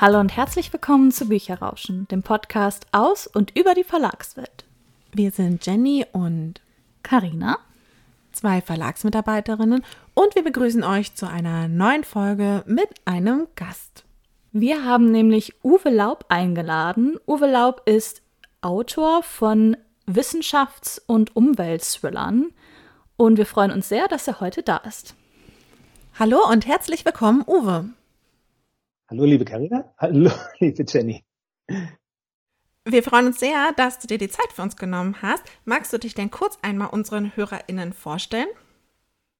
Hallo und herzlich willkommen zu Bücherrauschen, dem Podcast aus und über die Verlagswelt. Wir sind Jenny und Karina, zwei Verlagsmitarbeiterinnen und wir begrüßen euch zu einer neuen Folge mit einem Gast. Wir haben nämlich Uwe Laub eingeladen. Uwe Laub ist Autor von Wissenschafts- und Umweltthrillern und wir freuen uns sehr, dass er heute da ist. Hallo und herzlich willkommen, Uwe. Hallo, liebe Karina. Hallo, liebe Jenny. Wir freuen uns sehr, dass du dir die Zeit für uns genommen hast. Magst du dich denn kurz einmal unseren HörerInnen vorstellen?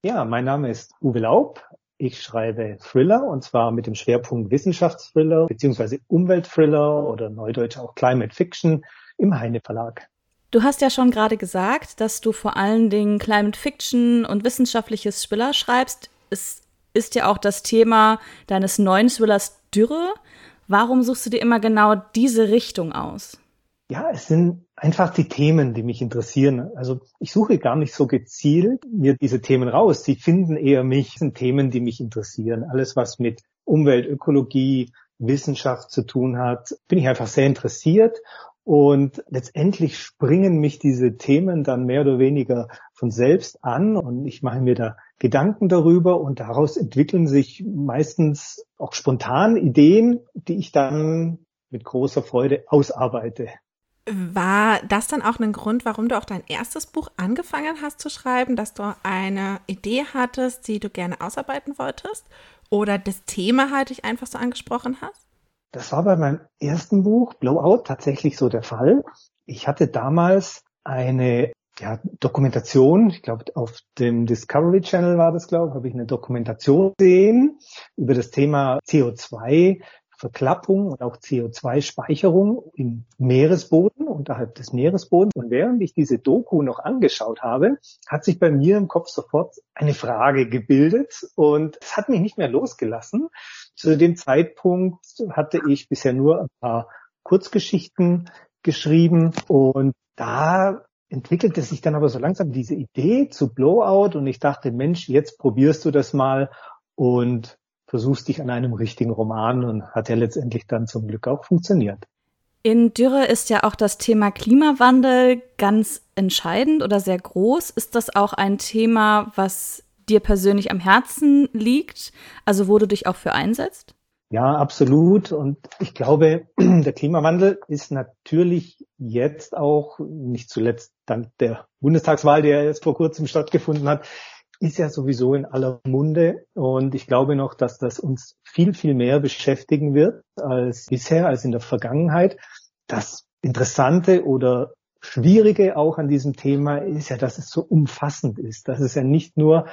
Ja, mein Name ist Uwe Laub. Ich schreibe Thriller und zwar mit dem Schwerpunkt Wissenschaftsthriller bzw. Umweltthriller oder neudeutsch auch Climate Fiction im Heine Verlag. Du hast ja schon gerade gesagt, dass du vor allen Dingen Climate Fiction und wissenschaftliches Thriller schreibst. Es ist ja auch das Thema deines neuen Thrillers Dürre. Warum suchst du dir immer genau diese Richtung aus? Ja, es sind einfach die Themen, die mich interessieren. Also ich suche gar nicht so gezielt mir diese Themen raus. Sie finden eher mich, sind Themen, die mich interessieren. Alles, was mit Umwelt, Ökologie, Wissenschaft zu tun hat, bin ich einfach sehr interessiert und letztendlich springen mich diese Themen dann mehr oder weniger von selbst an und ich mache mir da Gedanken darüber und daraus entwickeln sich meistens auch spontan Ideen, die ich dann mit großer Freude ausarbeite. War das dann auch ein Grund, warum du auch dein erstes Buch angefangen hast zu schreiben, dass du eine Idee hattest, die du gerne ausarbeiten wolltest? Oder das Thema halt dich einfach so angesprochen hast? Das war bei meinem ersten Buch, Blowout, tatsächlich so der Fall. Ich hatte damals eine ja, Dokumentation, ich glaube auf dem Discovery Channel war das, glaube ich, habe ich eine Dokumentation gesehen über das Thema CO2 Verklappung und auch CO2-Speicherung im Meeresboden, unterhalb des Meeresbodens. Und während ich diese Doku noch angeschaut habe, hat sich bei mir im Kopf sofort eine Frage gebildet und es hat mich nicht mehr losgelassen. Zu dem Zeitpunkt hatte ich bisher nur ein paar Kurzgeschichten geschrieben und da entwickelte sich dann aber so langsam diese Idee zu Blowout und ich dachte, Mensch, jetzt probierst du das mal und versuchst dich an einem richtigen Roman und hat ja letztendlich dann zum Glück auch funktioniert. In Dürre ist ja auch das Thema Klimawandel ganz entscheidend oder sehr groß. Ist das auch ein Thema, was dir persönlich am Herzen liegt, also wo du dich auch für einsetzt? Ja, absolut. Und ich glaube, der Klimawandel ist natürlich jetzt auch, nicht zuletzt dank der Bundestagswahl, die ja jetzt vor kurzem stattgefunden hat, ist ja sowieso in aller Munde. Und ich glaube noch, dass das uns viel, viel mehr beschäftigen wird als bisher, als in der Vergangenheit. Das Interessante oder Schwierige auch an diesem Thema ist ja, dass es so umfassend ist, dass es ja nicht nur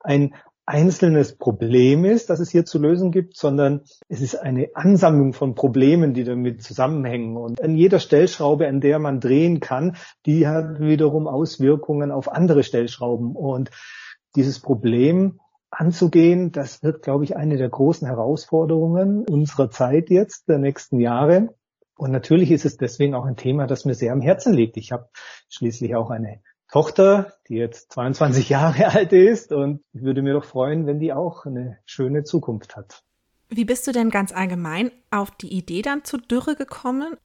ein einzelnes Problem ist, das es hier zu lösen gibt, sondern es ist eine Ansammlung von Problemen, die damit zusammenhängen. Und an jeder Stellschraube, an der man drehen kann, die hat wiederum Auswirkungen auf andere Stellschrauben. Und dieses Problem anzugehen, das wird, glaube ich, eine der großen Herausforderungen unserer Zeit jetzt, der nächsten Jahre. Und natürlich ist es deswegen auch ein Thema, das mir sehr am Herzen liegt. Ich habe schließlich auch eine Tochter, die jetzt 22 Jahre alt ist und ich würde mir doch freuen, wenn die auch eine schöne Zukunft hat. Wie bist du denn ganz allgemein auf die Idee dann zu Dürre gekommen?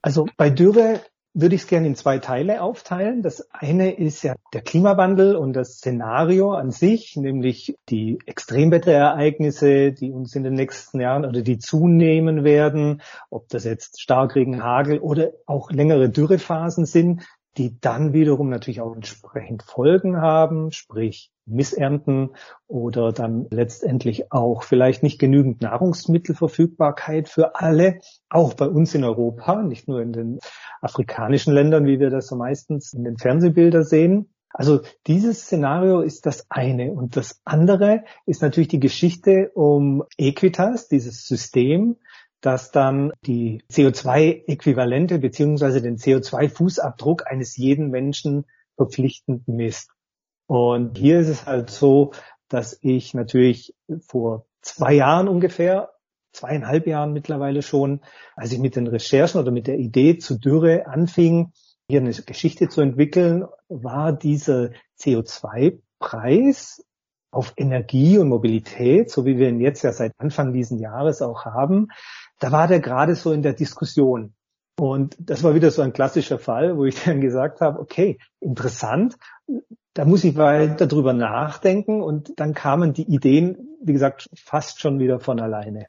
Also bei Dürre würde ich es gerne in zwei Teile aufteilen. Das eine ist ja der Klimawandel und das Szenario an sich, nämlich die Extremwetterereignisse, die uns in den nächsten Jahren oder die zunehmen werden, ob das jetzt Starkregen, Hagel oder auch längere Dürrephasen sind, die dann wiederum natürlich auch entsprechend Folgen haben, sprich Missernten oder dann letztendlich auch vielleicht nicht genügend Nahrungsmittelverfügbarkeit für alle, auch bei uns in Europa, nicht nur in den afrikanischen Ländern, wie wir das so meistens in den Fernsehbildern sehen. Also dieses Szenario ist das eine. Und das andere ist natürlich die Geschichte um Equitas, dieses System, das dann die CO2-Äquivalente beziehungsweise den CO2-Fußabdruck eines jeden Menschen verpflichtend misst. Und hier ist es halt so, dass ich natürlich vor zwei Jahren ungefähr, zweieinhalb Jahren mittlerweile schon, als ich mit den Recherchen oder mit der Idee zu Dürre anfing, hier eine Geschichte zu entwickeln, war dieser CO2-Preis auf Energie und Mobilität, so wie wir ihn jetzt ja seit Anfang diesen Jahres auch haben, da war der gerade so in der Diskussion. Und das war wieder so ein klassischer Fall, wo ich dann gesagt habe, okay, interessant, da muss ich weiter drüber nachdenken und dann kamen die Ideen, wie gesagt, fast schon wieder von alleine.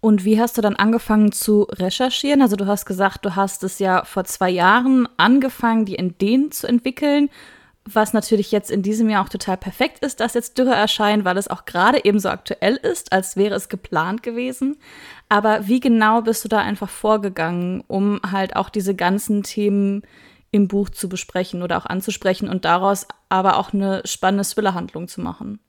Und wie hast du dann angefangen zu recherchieren? Also du hast gesagt, du hast es ja vor zwei Jahren angefangen, die Ideen zu entwickeln, was natürlich jetzt in diesem Jahr auch total perfekt ist, dass jetzt Dürre erscheint, weil es auch gerade eben so aktuell ist, als wäre es geplant gewesen. Aber wie genau bist du da einfach vorgegangen, um halt auch diese ganzen Themen im Buch zu besprechen oder auch anzusprechen und daraus aber auch eine spannende Thriller-Handlung zu machen?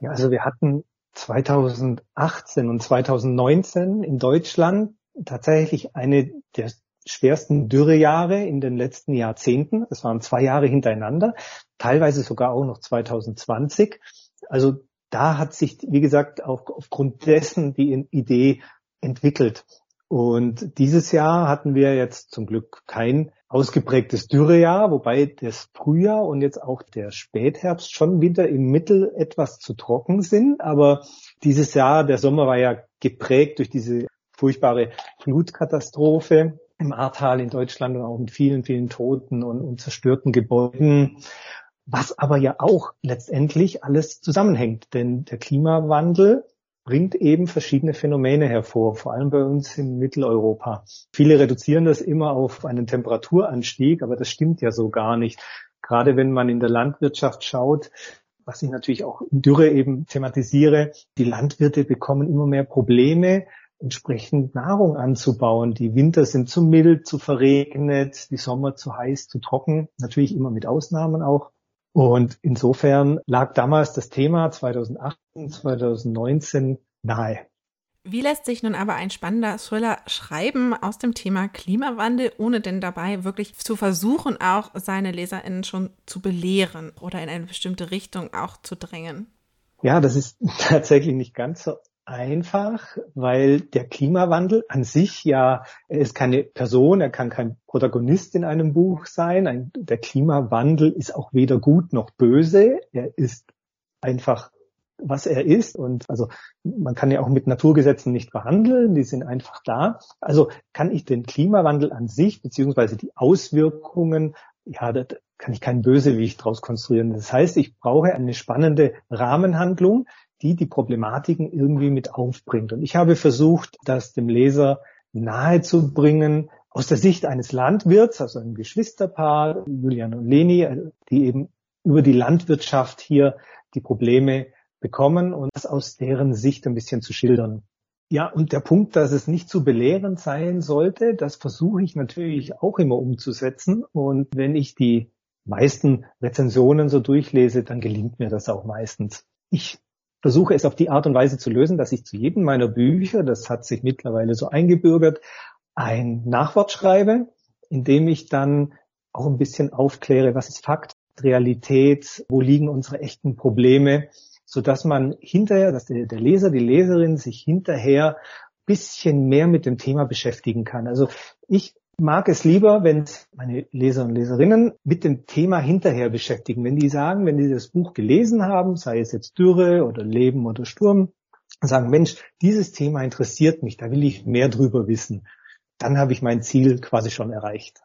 Ja, also wir hatten 2018 und 2019 in Deutschland tatsächlich eine der schwersten Dürrejahre in den letzten Jahrzehnten. Es waren zwei Jahre hintereinander, teilweise sogar auch noch 2020. Also da hat sich, wie gesagt, auch aufgrund dessen die Idee entwickelt. Und dieses Jahr hatten wir jetzt zum Glück kein ausgeprägtes Dürrejahr, wobei das Frühjahr und jetzt auch der Spätherbst schon wieder im Mittel etwas zu trocken sind. Aber dieses Jahr, der Sommer war ja geprägt durch diese furchtbare Flutkatastrophe im Ahrtal in Deutschland und auch mit vielen, vielen Toten und, und zerstörten Gebäuden. Was aber ja auch letztendlich alles zusammenhängt, denn der Klimawandel bringt eben verschiedene Phänomene hervor, vor allem bei uns in Mitteleuropa. Viele reduzieren das immer auf einen Temperaturanstieg, aber das stimmt ja so gar nicht. Gerade wenn man in der Landwirtschaft schaut, was ich natürlich auch in Dürre eben thematisiere, die Landwirte bekommen immer mehr Probleme, entsprechend Nahrung anzubauen. Die Winter sind zu mild, zu verregnet, die Sommer zu heiß, zu trocken, natürlich immer mit Ausnahmen auch. Und insofern lag damals das Thema 2018, 2019 nahe. Wie lässt sich nun aber ein spannender Thriller schreiben aus dem Thema Klimawandel, ohne denn dabei wirklich zu versuchen, auch seine LeserInnen schon zu belehren oder in eine bestimmte Richtung auch zu drängen? Ja, das ist tatsächlich nicht ganz so einfach, weil der Klimawandel an sich ja, er ist keine Person, er kann kein Protagonist in einem Buch sein. Ein, der Klimawandel ist auch weder gut noch böse. Er ist einfach, was er ist. Und also man kann ja auch mit Naturgesetzen nicht verhandeln, die sind einfach da. Also kann ich den Klimawandel an sich, beziehungsweise die Auswirkungen, ja, da kann ich keinen Bösewicht draus konstruieren. Das heißt, ich brauche eine spannende Rahmenhandlung, die die Problematiken irgendwie mit aufbringt. Und ich habe versucht, das dem Leser nahezubringen, aus der Sicht eines Landwirts, also ein Geschwisterpaar, Julian und Leni, die eben über die Landwirtschaft hier die Probleme bekommen und das aus deren Sicht ein bisschen zu schildern. Ja, und der Punkt, dass es nicht zu belehrend sein sollte, das versuche ich natürlich auch immer umzusetzen. Und wenn ich die meisten Rezensionen so durchlese, dann gelingt mir das auch meistens. Ich versuche es auf die Art und Weise zu lösen, dass ich zu jedem meiner Bücher, das hat sich mittlerweile so eingebürgert, ein Nachwort schreibe, in dem ich dann auch ein bisschen aufkläre, was ist Fakt, Realität, wo liegen unsere echten Probleme, so dass man hinterher, dass der, der Leser, die Leserin sich hinterher bisschen mehr mit dem Thema beschäftigen kann. Also ich mag es lieber, wenn meine Leser und Leserinnen mit dem Thema hinterher beschäftigen. Wenn die sagen, wenn die das Buch gelesen haben, sei es jetzt Dürre oder Leben oder Sturm, sagen, Mensch, dieses Thema interessiert mich, da will ich mehr drüber wissen, dann habe ich mein Ziel quasi schon erreicht.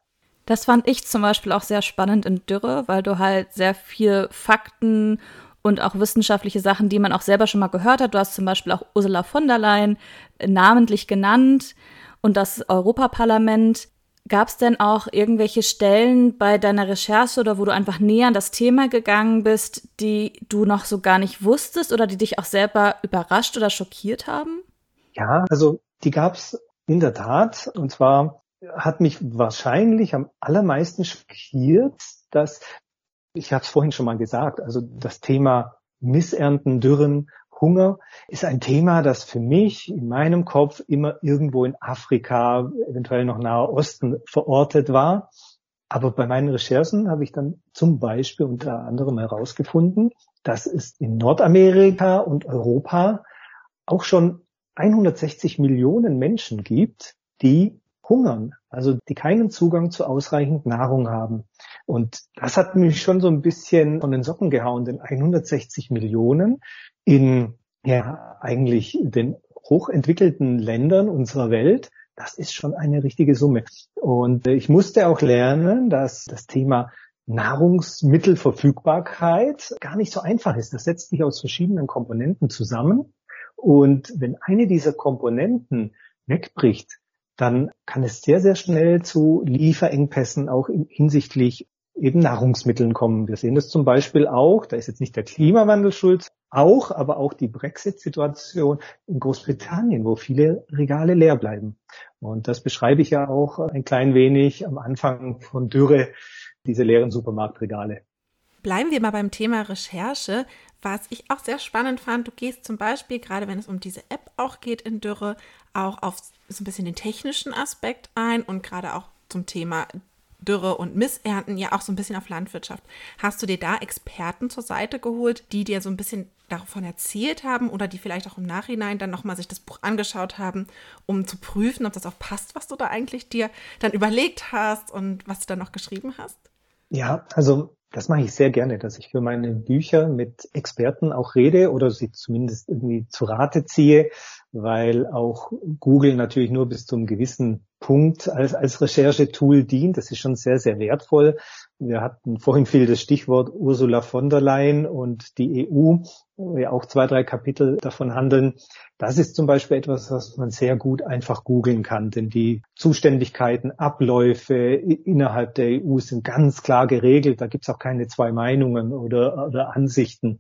Das fand ich zum Beispiel auch sehr spannend in Dürre, weil du halt sehr viel Fakten und auch wissenschaftliche Sachen, die man auch selber schon mal gehört hat. Du hast zum Beispiel auch Ursula von der Leyen namentlich genannt und das Europaparlament. Gab es denn auch irgendwelche Stellen bei deiner Recherche oder wo du einfach näher an das Thema gegangen bist, die du noch so gar nicht wusstest oder die dich auch selber überrascht oder schockiert haben? Ja, also die gab es in der Tat. Und zwar hat mich wahrscheinlich am allermeisten schockiert, dass, ich habe es vorhin schon mal gesagt, also das Thema Missernten, Dürren, Hunger ist ein Thema, das für mich in meinem Kopf immer irgendwo in Afrika, eventuell noch Nahe Osten verortet war. Aber bei meinen Recherchen habe ich dann zum Beispiel unter anderem herausgefunden, dass es in Nordamerika und Europa auch schon 160 Millionen Menschen gibt, die hungern, also die keinen Zugang zu ausreichend Nahrung haben. Und das hat mich schon so ein bisschen von den Socken gehauen, denn 160 Millionen in ja eigentlich den hochentwickelten Ländern unserer Welt, das ist schon eine richtige Summe. Und ich musste auch lernen, dass das Thema Nahrungsmittelverfügbarkeit gar nicht so einfach ist. Das setzt sich aus verschiedenen Komponenten zusammen. Und wenn eine dieser Komponenten wegbricht, dann kann es sehr, sehr schnell zu Lieferengpässen auch hinsichtlich eben Nahrungsmitteln kommen. Wir sehen das zum Beispiel auch, da ist jetzt nicht der Klimawandel schuld, auch, aber auch die Brexit-Situation in Großbritannien, wo viele Regale leer bleiben. Und das beschreibe ich ja auch ein klein wenig am Anfang von Dürre, diese leeren Supermarktregale. Bleiben wir mal beim Thema Recherche. Was ich auch sehr spannend fand, du gehst zum Beispiel, gerade wenn es um diese App auch geht in Dürre, auch auf so ein bisschen den technischen Aspekt ein und gerade auch zum Thema Dürre und Missernten ja auch so ein bisschen auf Landwirtschaft. Hast du dir da Experten zur Seite geholt, die dir so ein bisschen davon erzählt haben oder die vielleicht auch im Nachhinein dann nochmal sich das Buch angeschaut haben, um zu prüfen, ob das auch passt, was du da eigentlich dir dann überlegt hast und was du da noch geschrieben hast? Ja, also das mache ich sehr gerne, dass ich für meine Bücher mit Experten auch rede oder sie zumindest irgendwie zu Rate ziehe, weil auch Google natürlich nur bis zum gewissen Punkt als, als Recherchetool dient. Das ist schon sehr, sehr wertvoll. Wir hatten vorhin viel das Stichwort Ursula von der Leyen und die EU, wo ja auch zwei, drei Kapitel davon handeln. Das ist zum Beispiel etwas, was man sehr gut einfach googeln kann, denn die Zuständigkeiten, Abläufe innerhalb der EU sind ganz klar geregelt. Da gibt es auch keine zwei Meinungen oder, oder Ansichten.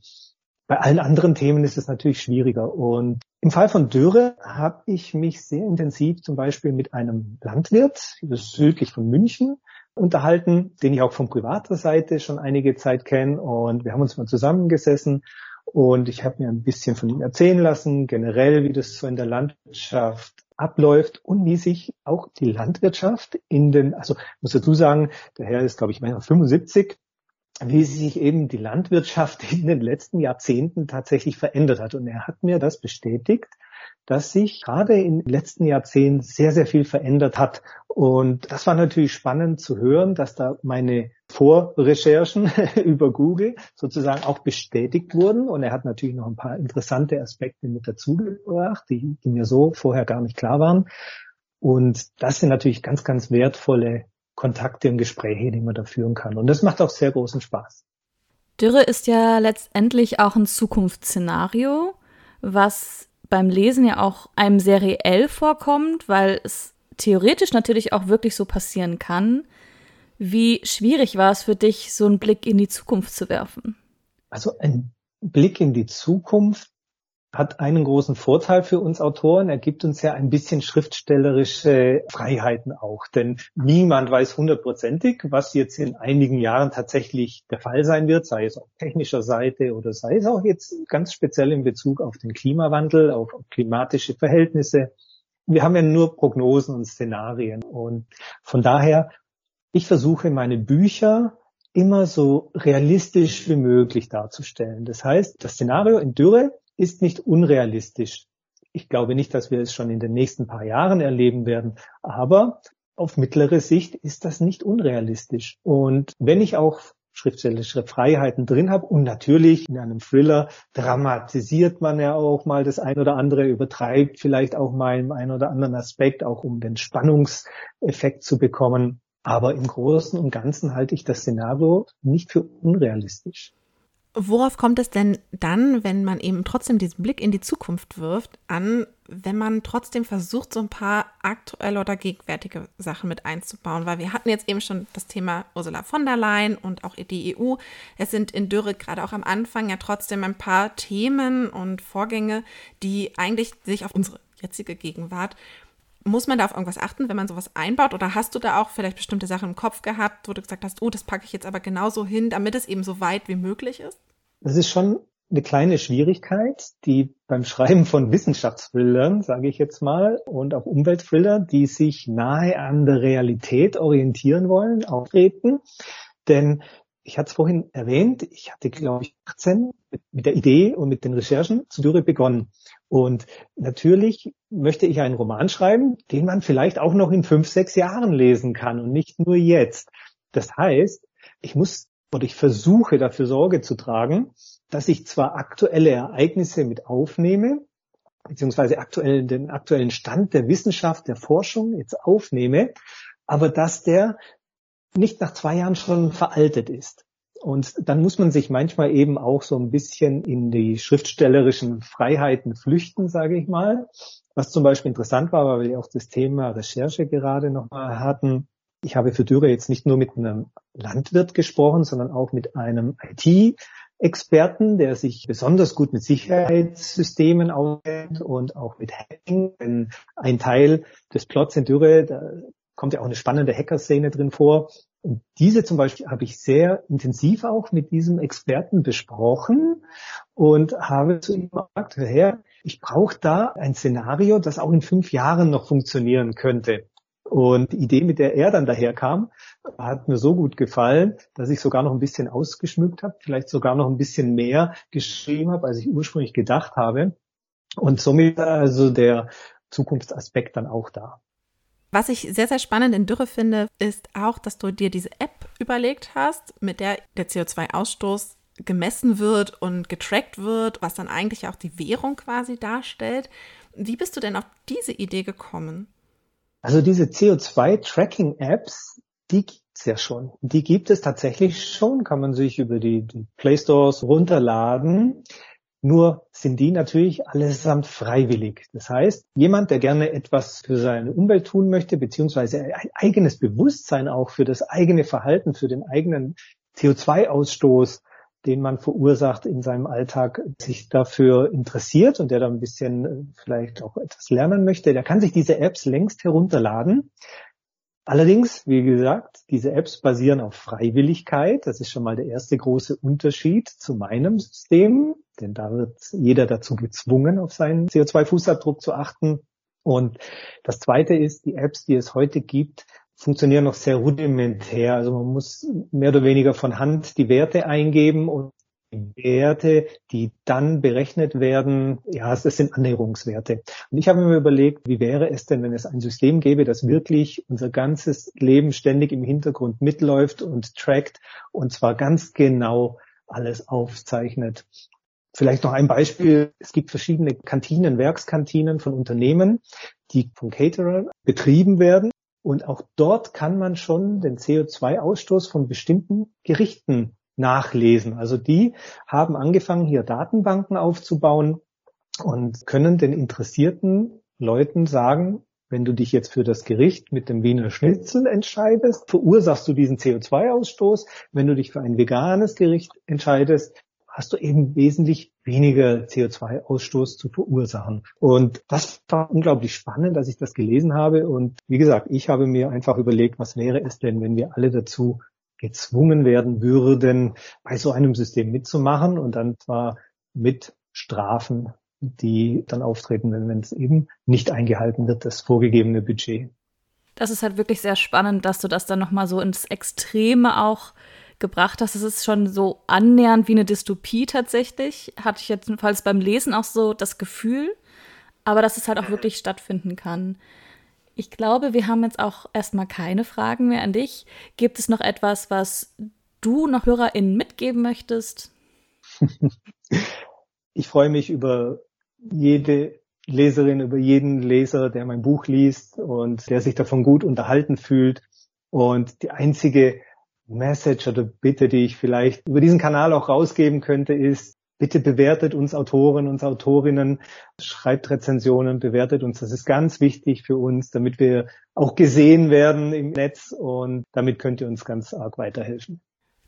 Bei allen anderen Themen ist es natürlich schwieriger. Und im Fall von Dürre habe ich mich sehr intensiv zum Beispiel mit einem Landwirt südlich von München unterhalten, den ich auch von privater Seite schon einige Zeit kenne. Und wir haben uns mal zusammengesessen und ich habe mir ein bisschen von ihm erzählen lassen, generell, wie das so in der Landwirtschaft abläuft und wie sich auch die Landwirtschaft in den, also ich muss dazu sagen, der Herr ist, glaube ich, 75 wie sich eben die Landwirtschaft in den letzten Jahrzehnten tatsächlich verändert hat. Und er hat mir das bestätigt, dass sich gerade in den letzten Jahrzehnten sehr, sehr viel verändert hat. Und das war natürlich spannend zu hören, dass da meine Vorrecherchen über Google sozusagen auch bestätigt wurden. Und er hat natürlich noch ein paar interessante Aspekte mit dazugebracht, die, die mir so vorher gar nicht klar waren. Und das sind natürlich ganz, ganz wertvolle Kontakte und Gespräche, die man da führen kann. Und das macht auch sehr großen Spaß. Dürre ist ja letztendlich auch ein Zukunftsszenario, was beim Lesen ja auch einem sehr reell vorkommt, weil es theoretisch natürlich auch wirklich so passieren kann. Wie schwierig war es für dich, so einen Blick in die Zukunft zu werfen? Also ein Blick in die Zukunft hat einen großen Vorteil für uns Autoren. Er gibt uns ja ein bisschen schriftstellerische Freiheiten auch. Denn niemand weiß hundertprozentig, was jetzt in einigen Jahren tatsächlich der Fall sein wird, sei es auf technischer Seite oder sei es auch jetzt ganz speziell in Bezug auf den Klimawandel, auf klimatische Verhältnisse. Wir haben ja nur Prognosen und Szenarien. Und von daher, ich versuche meine Bücher immer so realistisch wie möglich darzustellen. Das heißt, das Szenario in Dürre ist nicht unrealistisch. Ich glaube nicht, dass wir es schon in den nächsten paar Jahren erleben werden, aber auf mittlere Sicht ist das nicht unrealistisch. Und wenn ich auch schriftstellerische Freiheiten drin habe und natürlich in einem Thriller dramatisiert man ja auch mal das ein oder andere, übertreibt vielleicht auch mal im einen oder anderen Aspekt, auch um den Spannungseffekt zu bekommen. Aber im Großen und Ganzen halte ich das Szenario nicht für unrealistisch. Worauf kommt es denn dann, wenn man eben trotzdem diesen Blick in die Zukunft wirft, an, wenn man trotzdem versucht, so ein paar aktuelle oder gegenwärtige Sachen mit einzubauen? Weil wir hatten jetzt eben schon das Thema Ursula von der Leyen und auch die EU. Es sind in Dürre gerade auch am Anfang ja trotzdem ein paar Themen und Vorgänge, die eigentlich sich auf unsere jetzige Gegenwart muss man da auf irgendwas achten, wenn man sowas einbaut? Oder hast du da auch vielleicht bestimmte Sachen im Kopf gehabt, wo du gesagt hast, oh, das packe ich jetzt aber genauso hin, damit es eben so weit wie möglich ist? Das ist schon eine kleine Schwierigkeit, die beim Schreiben von Wissenschaftsthrillern, sage ich jetzt mal, und auch Umweltthriller, die sich nahe an der Realität orientieren wollen, auftreten. Denn ich hatte es vorhin erwähnt, ich hatte, glaube ich, 18 mit der Idee und mit den Recherchen zu Dürre begonnen. Und natürlich möchte ich einen Roman schreiben, den man vielleicht auch noch in fünf, sechs Jahren lesen kann und nicht nur jetzt. Das heißt, ich muss oder ich versuche dafür Sorge zu tragen, dass ich zwar aktuelle Ereignisse mit aufnehme, beziehungsweise aktuell, den aktuellen Stand der Wissenschaft, der Forschung jetzt aufnehme, aber dass der nicht nach zwei Jahren schon veraltet ist. Und dann muss man sich manchmal eben auch so ein bisschen in die schriftstellerischen Freiheiten flüchten, sage ich mal. Was zum Beispiel interessant war, weil wir auch das Thema Recherche gerade nochmal hatten. Ich habe für Dürer jetzt nicht nur mit einem Landwirt gesprochen, sondern auch mit einem IT-Experten, der sich besonders gut mit Sicherheitssystemen auskennt und auch mit Hacking. Denn ein Teil des Plots in Dürre, da kommt ja auch eine spannende Hacker-Szene drin vor. Und diese zum Beispiel habe ich sehr intensiv auch mit diesem Experten besprochen und habe zu ihm gesagt, Herr, ich brauche da ein Szenario, das auch in fünf Jahren noch funktionieren könnte. Und die Idee, mit der er dann daherkam, hat mir so gut gefallen, dass ich sogar noch ein bisschen ausgeschmückt habe, vielleicht sogar noch ein bisschen mehr geschrieben habe, als ich ursprünglich gedacht habe. Und somit also der Zukunftsaspekt dann auch da. Was ich sehr, sehr spannend in Dürre finde, ist auch, dass du dir diese App überlegt hast, mit der der CO2-Ausstoß gemessen wird und getrackt wird, was dann eigentlich auch die Währung quasi darstellt. Wie bist du denn auf diese Idee gekommen? Also diese CO2-Tracking-Apps, die gibt's ja schon. Die gibt es tatsächlich schon, kann man sich über die, die Play Stores runterladen. Nur sind die natürlich allesamt freiwillig. Das heißt, jemand, der gerne etwas für seine Umwelt tun möchte, beziehungsweise ein eigenes Bewusstsein auch für das eigene Verhalten, für den eigenen CO2-Ausstoß, den man verursacht in seinem Alltag, sich dafür interessiert und der da ein bisschen äh, vielleicht auch etwas lernen möchte, der kann sich diese Apps längst herunterladen. Allerdings, wie gesagt, diese Apps basieren auf Freiwilligkeit. Das ist schon mal der erste große Unterschied zu meinem System, denn da wird jeder dazu gezwungen, auf seinen CO2-Fußabdruck zu achten. Und das zweite ist, die Apps, die es heute gibt, funktionieren noch sehr rudimentär. Also man muss mehr oder weniger von Hand die Werte eingeben und Werte, die dann berechnet werden, ja, das sind Annäherungswerte. Und ich habe mir überlegt, wie wäre es denn, wenn es ein System gäbe, das wirklich unser ganzes Leben ständig im Hintergrund mitläuft und trackt und zwar ganz genau alles aufzeichnet. Vielleicht noch ein Beispiel. Es gibt verschiedene Kantinen, Werkskantinen von Unternehmen, die von Caterern betrieben werden. Und auch dort kann man schon den CO2-Ausstoß von bestimmten Gerichten nachlesen. Also die haben angefangen, hier Datenbanken aufzubauen und können den interessierten Leuten sagen, wenn du dich jetzt für das Gericht mit dem Wiener Schnitzel entscheidest, verursachst du diesen CO2-Ausstoß. Wenn du dich für ein veganes Gericht entscheidest, hast du eben wesentlich weniger CO2-Ausstoß zu verursachen. Und das war unglaublich spannend, dass ich das gelesen habe. Und wie gesagt, ich habe mir einfach überlegt, was wäre es denn, wenn wir alle dazu gezwungen werden würden, bei so einem System mitzumachen und dann zwar mit Strafen, die dann auftreten, wenn, es eben nicht eingehalten wird, das vorgegebene Budget. Das ist halt wirklich sehr spannend, dass du das dann nochmal so ins Extreme auch gebracht hast. Es ist schon so annähernd wie eine Dystopie tatsächlich. Hatte ich jedenfalls beim Lesen auch so das Gefühl. Aber dass es halt auch wirklich stattfinden kann. Ich glaube, wir haben jetzt auch erstmal keine Fragen mehr an dich. Gibt es noch etwas, was du noch HörerInnen mitgeben möchtest? Ich freue mich über jede Leserin, über jeden Leser, der mein Buch liest und der sich davon gut unterhalten fühlt. Und die einzige Message oder Bitte, die ich vielleicht über diesen Kanal auch rausgeben könnte, ist, Bitte bewertet uns Autoren, uns Autorinnen, schreibt Rezensionen, bewertet uns. Das ist ganz wichtig für uns, damit wir auch gesehen werden im Netz und damit könnt ihr uns ganz arg weiterhelfen.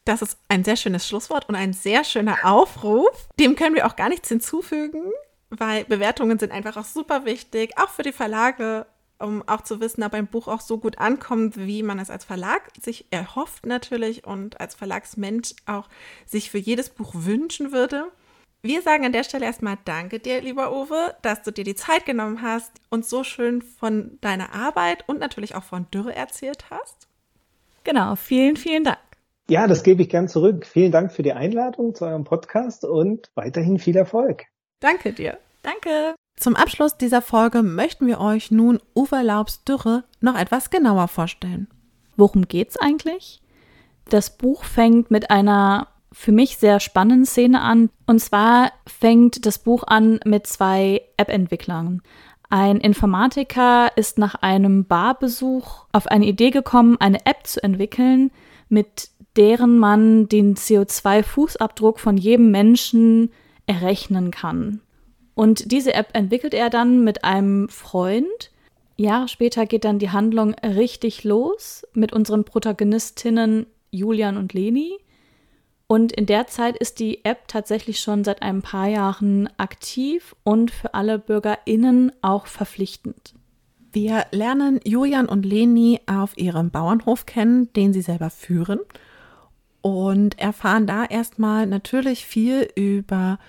Das ist ein sehr schönes Schlusswort und ein sehr schöner Aufruf. Dem können wir auch gar nichts hinzufügen, weil Bewertungen sind einfach auch super wichtig, auch für die Verlage, um auch zu wissen, ob ein Buch auch so gut ankommt, wie man es als Verlag sich erhofft natürlich und als Verlagsmensch auch sich für jedes Buch wünschen würde. Wir sagen an der Stelle erstmal Danke dir, lieber Uwe, dass du dir die Zeit genommen hast und so schön von deiner Arbeit und natürlich auch von Dürre erzählt hast. Genau, vielen, vielen Dank. Ja, das gebe ich gern zurück. Vielen Dank für die Einladung zu eurem Podcast und weiterhin viel Erfolg. Danke dir. Danke. Zum Abschluss dieser Folge möchten wir euch nun Uwe Laubs Dürre noch etwas genauer vorstellen. Worum geht's eigentlich? Das Buch fängt mit einer für mich sehr spannenden Szene an. Und zwar fängt das Buch an mit zwei App-Entwicklern. Ein Informatiker ist nach einem Barbesuch auf eine Idee gekommen, eine App zu entwickeln, mit deren man den CO2-Fußabdruck von jedem Menschen errechnen kann. Und diese App entwickelt er dann mit einem Freund. Jahre später geht dann die Handlung richtig los mit unseren Protagonistinnen Julian und Leni. Und in der Zeit ist die App tatsächlich schon seit ein paar Jahren aktiv und für alle BürgerInnen auch verpflichtend. Wir lernen Julian und Leni auf ihrem Bauernhof kennen, den sie selber führen und erfahren da erstmal natürlich viel über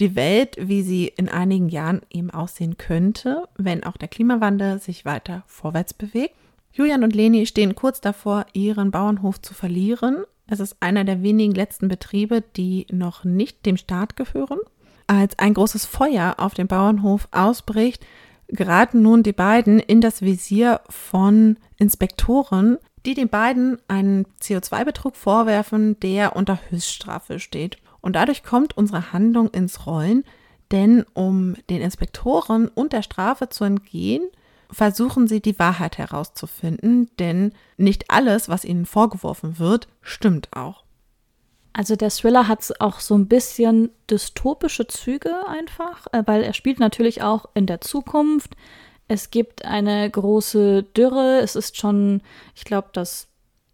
die Welt, wie sie in einigen Jahren eben aussehen könnte, wenn auch der Klimawandel sich weiter vorwärts bewegt. Julian und Leni stehen kurz davor, ihren Bauernhof zu verlieren. Es ist einer der wenigen letzten Betriebe, die noch nicht dem Staat gehören. Als ein großes Feuer auf dem Bauernhof ausbricht, geraten nun die beiden in das Visier von Inspektoren, die den beiden einen CO2-Betrug vorwerfen, der unter Höchststrafe steht. Und dadurch kommt unsere Handlung ins Rollen, denn um den Inspektoren und der Strafe zu entgehen, versuchen sie die Wahrheit herauszufinden, denn nicht alles, was ihnen vorgeworfen wird, stimmt auch. Also der Thriller hat auch so ein bisschen dystopische Züge einfach, äh, weil er spielt natürlich auch in der Zukunft. Es gibt eine große Dürre. Es ist schon, ich glaube, das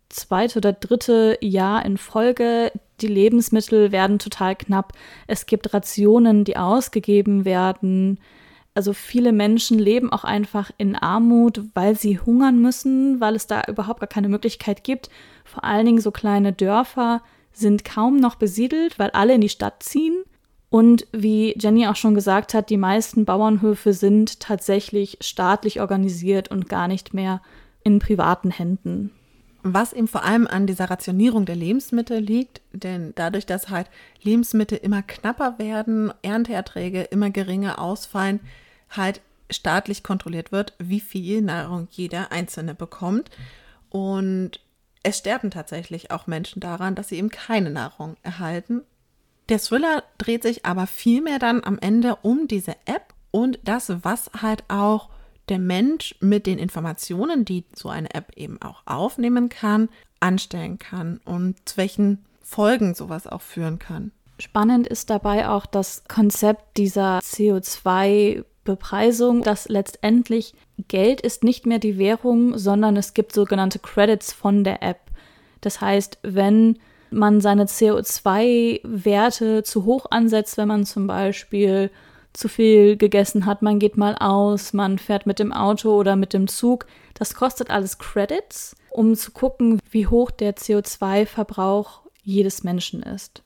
zweite oder dritte Jahr in Folge. Die Lebensmittel werden total knapp. Es gibt Rationen, die ausgegeben werden. Also viele Menschen leben auch einfach in Armut, weil sie hungern müssen, weil es da überhaupt gar keine Möglichkeit gibt. Vor allen Dingen so kleine Dörfer sind kaum noch besiedelt, weil alle in die Stadt ziehen. Und wie Jenny auch schon gesagt hat, die meisten Bauernhöfe sind tatsächlich staatlich organisiert und gar nicht mehr in privaten Händen. Was eben vor allem an dieser Rationierung der Lebensmittel liegt, denn dadurch, dass halt Lebensmittel immer knapper werden, Ernteerträge immer geringer ausfallen, halt staatlich kontrolliert wird, wie viel Nahrung jeder Einzelne bekommt. Und es sterben tatsächlich auch Menschen daran, dass sie eben keine Nahrung erhalten der Thriller dreht sich aber vielmehr dann am Ende um diese App und das, was halt auch der Mensch mit den Informationen, die so eine App eben auch aufnehmen kann, anstellen kann und zu welchen Folgen sowas auch führen kann. Spannend ist dabei auch das Konzept dieser CO2-Bepreisung, dass letztendlich Geld ist nicht mehr die Währung, sondern es gibt sogenannte Credits von der App. Das heißt, wenn man seine CO2-Werte zu hoch ansetzt, wenn man zum Beispiel zu viel gegessen hat, man geht mal aus, man fährt mit dem Auto oder mit dem Zug. Das kostet alles Credits, um zu gucken, wie hoch der CO2-Verbrauch jedes Menschen ist.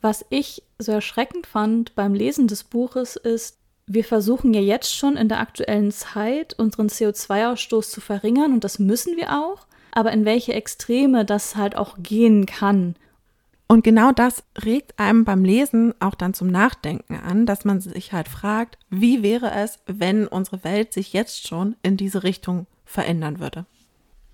Was ich so erschreckend fand beim Lesen des Buches ist, wir versuchen ja jetzt schon in der aktuellen Zeit unseren CO2-Ausstoß zu verringern und das müssen wir auch aber in welche Extreme das halt auch gehen kann. Und genau das regt einem beim Lesen auch dann zum Nachdenken an, dass man sich halt fragt, wie wäre es, wenn unsere Welt sich jetzt schon in diese Richtung verändern würde.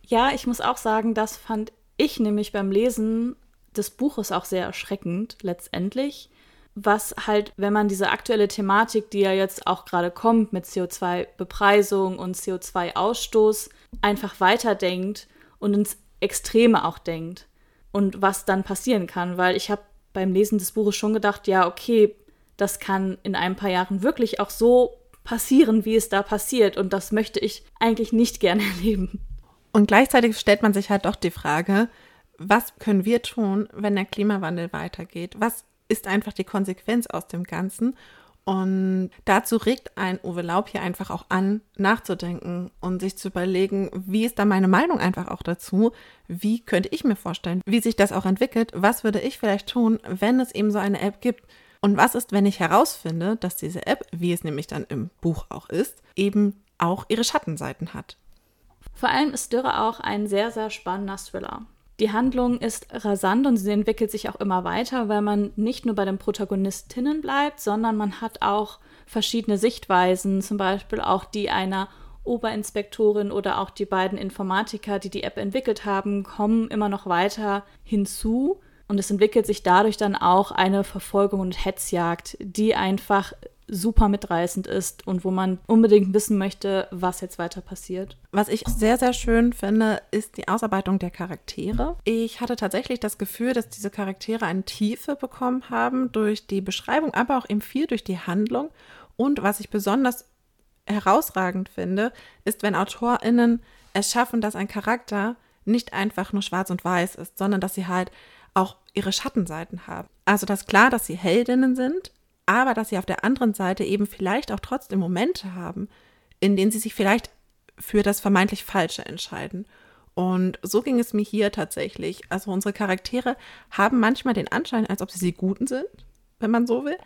Ja, ich muss auch sagen, das fand ich nämlich beim Lesen des Buches auch sehr erschreckend letztendlich, was halt, wenn man diese aktuelle Thematik, die ja jetzt auch gerade kommt mit CO2-Bepreisung und CO2-Ausstoß, einfach weiterdenkt und ins Extreme auch denkt und was dann passieren kann, weil ich habe beim Lesen des Buches schon gedacht, ja, okay, das kann in ein paar Jahren wirklich auch so passieren, wie es da passiert und das möchte ich eigentlich nicht gerne erleben. Und gleichzeitig stellt man sich halt doch die Frage, was können wir tun, wenn der Klimawandel weitergeht? Was ist einfach die Konsequenz aus dem Ganzen? Und dazu regt ein Uwe Laub hier einfach auch an, nachzudenken und sich zu überlegen, wie ist da meine Meinung einfach auch dazu? Wie könnte ich mir vorstellen, wie sich das auch entwickelt? Was würde ich vielleicht tun, wenn es eben so eine App gibt? Und was ist, wenn ich herausfinde, dass diese App, wie es nämlich dann im Buch auch ist, eben auch ihre Schattenseiten hat? Vor allem ist Dürre auch ein sehr, sehr spannender Thriller. Die Handlung ist rasant und sie entwickelt sich auch immer weiter, weil man nicht nur bei den Protagonistinnen bleibt, sondern man hat auch verschiedene Sichtweisen, zum Beispiel auch die einer Oberinspektorin oder auch die beiden Informatiker, die die App entwickelt haben, kommen immer noch weiter hinzu. Und es entwickelt sich dadurch dann auch eine Verfolgung und Hetzjagd, die einfach super mitreißend ist und wo man unbedingt wissen möchte, was jetzt weiter passiert. Was ich sehr, sehr schön finde, ist die Ausarbeitung der Charaktere. Ich hatte tatsächlich das Gefühl, dass diese Charaktere eine Tiefe bekommen haben durch die Beschreibung, aber auch eben viel durch die Handlung. Und was ich besonders herausragend finde, ist, wenn AutorInnen es schaffen, dass ein Charakter nicht einfach nur schwarz und weiß ist, sondern dass sie halt auch ihre Schattenseiten haben. Also das ist klar, dass sie Heldinnen sind, aber dass sie auf der anderen Seite eben vielleicht auch trotzdem Momente haben, in denen sie sich vielleicht für das vermeintlich Falsche entscheiden. Und so ging es mir hier tatsächlich. Also unsere Charaktere haben manchmal den Anschein, als ob sie die Guten sind, wenn man so will.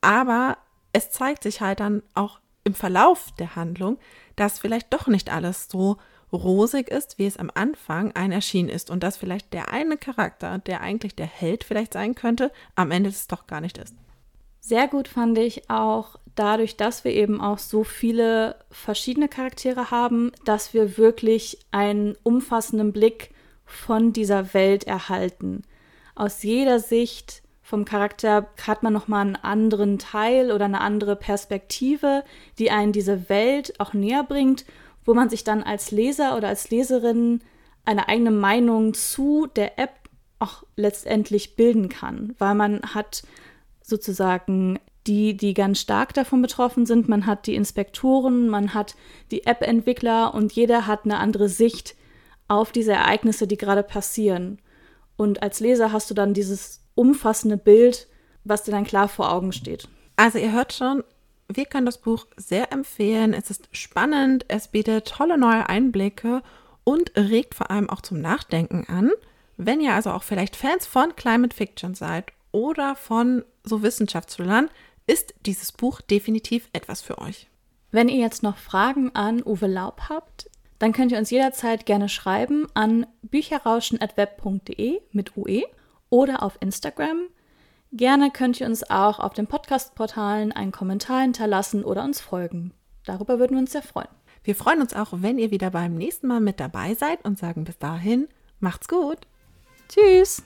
Aber es zeigt sich halt dann auch im Verlauf der Handlung, dass vielleicht doch nicht alles so rosig ist, wie es am Anfang ein erschienen ist und dass vielleicht der eine Charakter, der eigentlich der Held vielleicht sein könnte, am Ende es doch gar nicht ist. Sehr gut fand ich auch dadurch, dass wir eben auch so viele verschiedene Charaktere haben, dass wir wirklich einen umfassenden Blick von dieser Welt erhalten. Aus jeder Sicht vom Charakter hat man nochmal einen anderen Teil oder eine andere Perspektive, die einen diese Welt auch näher bringt wo man sich dann als Leser oder als Leserin eine eigene Meinung zu der App auch letztendlich bilden kann, weil man hat sozusagen die, die ganz stark davon betroffen sind, man hat die Inspektoren, man hat die App-Entwickler und jeder hat eine andere Sicht auf diese Ereignisse, die gerade passieren. Und als Leser hast du dann dieses umfassende Bild, was dir dann klar vor Augen steht. Also ihr hört schon, wir können das Buch sehr empfehlen. Es ist spannend, es bietet tolle neue Einblicke und regt vor allem auch zum Nachdenken an. Wenn ihr also auch vielleicht Fans von Climate Fiction seid oder von so Wissenschaftsthrillern, ist dieses Buch definitiv etwas für euch. Wenn ihr jetzt noch Fragen an Uwe Laub habt, dann könnt ihr uns jederzeit gerne schreiben an bücherrauschen.web.de mit UE oder auf Instagram Gerne könnt ihr uns auch auf den Podcast-Portalen einen Kommentar hinterlassen oder uns folgen. Darüber würden wir uns sehr freuen. Wir freuen uns auch, wenn ihr wieder beim nächsten Mal mit dabei seid und sagen bis dahin, macht's gut. Tschüss.